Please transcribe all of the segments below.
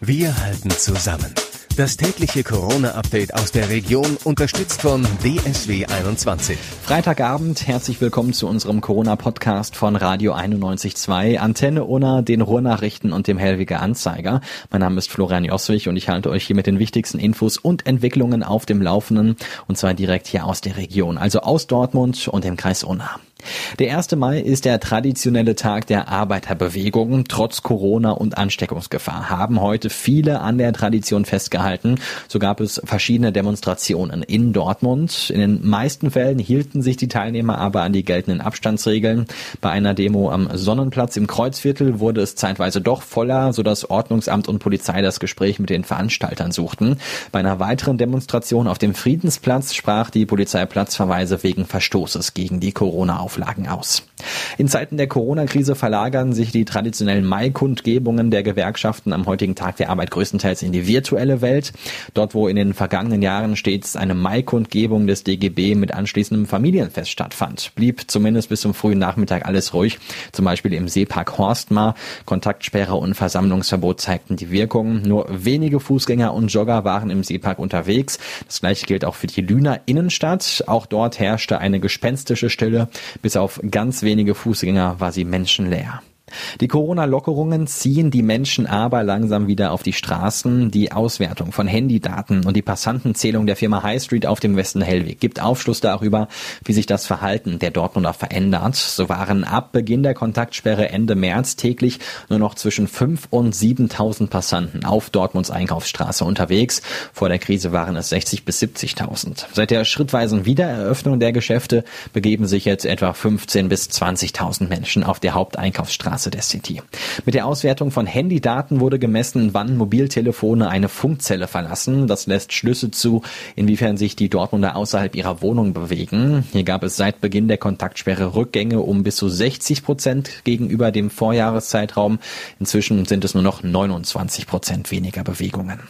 Wir halten zusammen. Das tägliche Corona-Update aus der Region, unterstützt von DSW 21. Freitagabend, herzlich willkommen zu unserem Corona-Podcast von Radio 91.2, Antenne Unna, den Ruhrnachrichten und dem Hellwiger Anzeiger. Mein Name ist Florian Joswig und ich halte euch hier mit den wichtigsten Infos und Entwicklungen auf dem Laufenden, und zwar direkt hier aus der Region, also aus Dortmund und dem Kreis Unna. Der 1. Mai ist der traditionelle Tag der Arbeiterbewegung. Trotz Corona und Ansteckungsgefahr haben heute viele an der Tradition festgehalten. So gab es verschiedene Demonstrationen in Dortmund. In den meisten Fällen hielten sich die Teilnehmer aber an die geltenden Abstandsregeln. Bei einer Demo am Sonnenplatz im Kreuzviertel wurde es zeitweise doch voller, sodass Ordnungsamt und Polizei das Gespräch mit den Veranstaltern suchten. Bei einer weiteren Demonstration auf dem Friedensplatz sprach die Polizei Platzverweise wegen Verstoßes gegen die Corona Auflagen aus. In Zeiten der Corona-Krise verlagern sich die traditionellen Mai-Kundgebungen der Gewerkschaften am heutigen Tag der Arbeit größtenteils in die virtuelle Welt. Dort, wo in den vergangenen Jahren stets eine Mai-Kundgebung des DGB mit anschließendem Familienfest stattfand, blieb zumindest bis zum frühen Nachmittag alles ruhig. Zum Beispiel im Seepark Horstmar. Kontaktsperre und Versammlungsverbot zeigten die Wirkung. Nur wenige Fußgänger und Jogger waren im Seepark unterwegs. Das gleiche gilt auch für die Lüner Innenstadt. Auch dort herrschte eine gespenstische Stille. Bis auf ganz wenige Fußgänger war sie menschenleer. Die Corona-Lockerungen ziehen die Menschen aber langsam wieder auf die Straßen. Die Auswertung von Handydaten und die Passantenzählung der Firma High Street auf dem Westen Hellweg gibt Aufschluss darüber, wie sich das Verhalten der Dortmunder verändert. So waren ab Beginn der Kontaktsperre Ende März täglich nur noch zwischen 5 und 7.000 Passanten auf Dortmunds Einkaufsstraße unterwegs. Vor der Krise waren es 60 bis 70.000. Seit der schrittweisen Wiedereröffnung der Geschäfte begeben sich jetzt etwa 15 bis 20.000 Menschen auf der Haupteinkaufsstraße Straße der City. Mit der Auswertung von Handydaten wurde gemessen, wann Mobiltelefone eine Funkzelle verlassen. Das lässt Schlüsse zu, inwiefern sich die Dortmunder außerhalb ihrer Wohnung bewegen. Hier gab es seit Beginn der Kontaktsperre Rückgänge um bis zu 60 Prozent gegenüber dem Vorjahreszeitraum. Inzwischen sind es nur noch 29 Prozent weniger Bewegungen.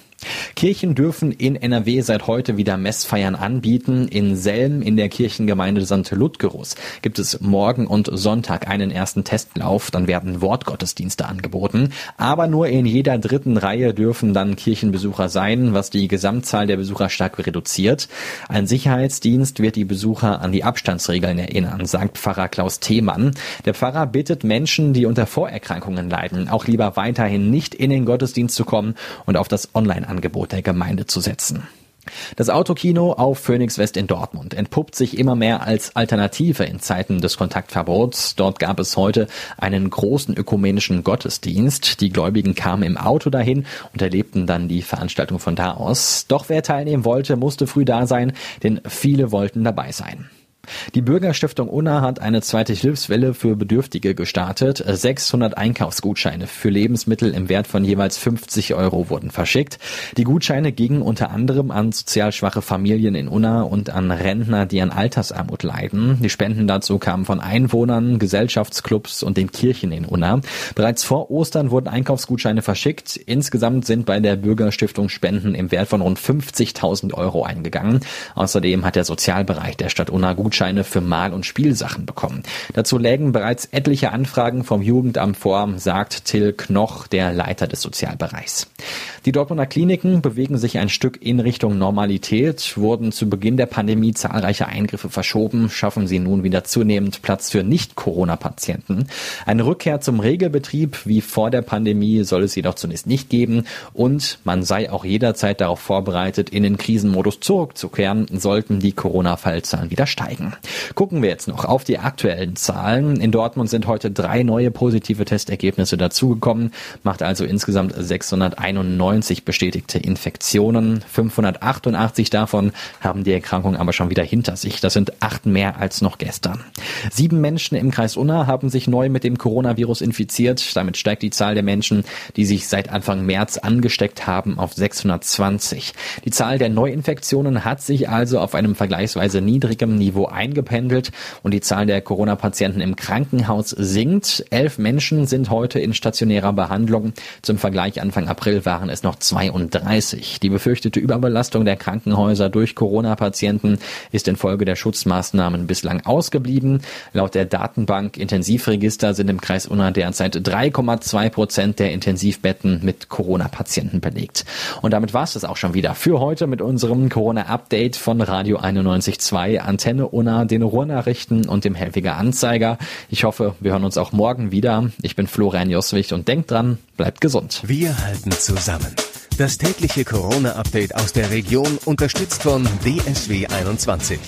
Kirchen dürfen in NRW seit heute wieder Messfeiern anbieten. In Selm in der Kirchengemeinde St. Ludgerus gibt es morgen und Sonntag einen ersten Testlauf. Dann werden Wortgottesdienste angeboten. Aber nur in jeder dritten Reihe dürfen dann Kirchenbesucher sein, was die Gesamtzahl der Besucher stark reduziert. Ein Sicherheitsdienst wird die Besucher an die Abstandsregeln erinnern, sagt Pfarrer Klaus Themann. Der Pfarrer bittet Menschen, die unter Vorerkrankungen leiden, auch lieber weiterhin nicht in den Gottesdienst zu kommen und auf das Online Angebot der Gemeinde zu setzen. Das Autokino auf Phoenix West in Dortmund entpuppt sich immer mehr als Alternative in Zeiten des Kontaktverbots. Dort gab es heute einen großen ökumenischen Gottesdienst. Die Gläubigen kamen im Auto dahin und erlebten dann die Veranstaltung von da aus. Doch wer teilnehmen wollte, musste früh da sein, denn viele wollten dabei sein. Die Bürgerstiftung Unna hat eine zweite Hilfswelle für Bedürftige gestartet. 600 Einkaufsgutscheine für Lebensmittel im Wert von jeweils 50 Euro wurden verschickt. Die Gutscheine gingen unter anderem an sozial schwache Familien in Unna und an Rentner, die an Altersarmut leiden. Die Spenden dazu kamen von Einwohnern, Gesellschaftsclubs und den Kirchen in Unna. Bereits vor Ostern wurden Einkaufsgutscheine verschickt. Insgesamt sind bei der Bürgerstiftung Spenden im Wert von rund 50.000 Euro eingegangen. Außerdem hat der Sozialbereich der Stadt Unna Gutscheine Gutscheine für Mal- und Spielsachen bekommen. Dazu lägen bereits etliche Anfragen vom Jugendamt vor, sagt Till Knoch, der Leiter des Sozialbereichs. Die Dortmunder Kliniken bewegen sich ein Stück in Richtung Normalität, wurden zu Beginn der Pandemie zahlreiche Eingriffe verschoben, schaffen sie nun wieder zunehmend Platz für Nicht-Corona-Patienten. Eine Rückkehr zum Regelbetrieb wie vor der Pandemie soll es jedoch zunächst nicht geben und man sei auch jederzeit darauf vorbereitet, in den Krisenmodus zurückzukehren, sollten die Corona-Fallzahlen wieder steigen. Gucken wir jetzt noch auf die aktuellen Zahlen. In Dortmund sind heute drei neue positive Testergebnisse dazugekommen, macht also insgesamt 691 bestätigte Infektionen. 588 davon haben die Erkrankung aber schon wieder hinter sich. Das sind acht mehr als noch gestern. Sieben Menschen im Kreis Unna haben sich neu mit dem Coronavirus infiziert. Damit steigt die Zahl der Menschen, die sich seit Anfang März angesteckt haben, auf 620. Die Zahl der Neuinfektionen hat sich also auf einem vergleichsweise niedrigem Niveau eingependelt und die Zahl der Corona-Patienten im Krankenhaus sinkt. Elf Menschen sind heute in stationärer Behandlung. Zum Vergleich Anfang April waren es noch 32. Die befürchtete Überbelastung der Krankenhäuser durch Corona-Patienten ist infolge der Schutzmaßnahmen bislang ausgeblieben. Laut der Datenbank Intensivregister sind im Kreis Unna derzeit 3,2 Prozent der Intensivbetten mit Corona-Patienten belegt. Und damit war es das auch schon wieder für heute mit unserem Corona-Update von Radio 91.2, Antenne Unna, den Ruhrnachrichten und dem Helfiger Anzeiger. Ich hoffe, wir hören uns auch morgen wieder. Ich bin Florian Joswig und denkt dran, bleibt gesund. Wir halten zusammen. Das tägliche Corona-Update aus der Region unterstützt von DSW 21.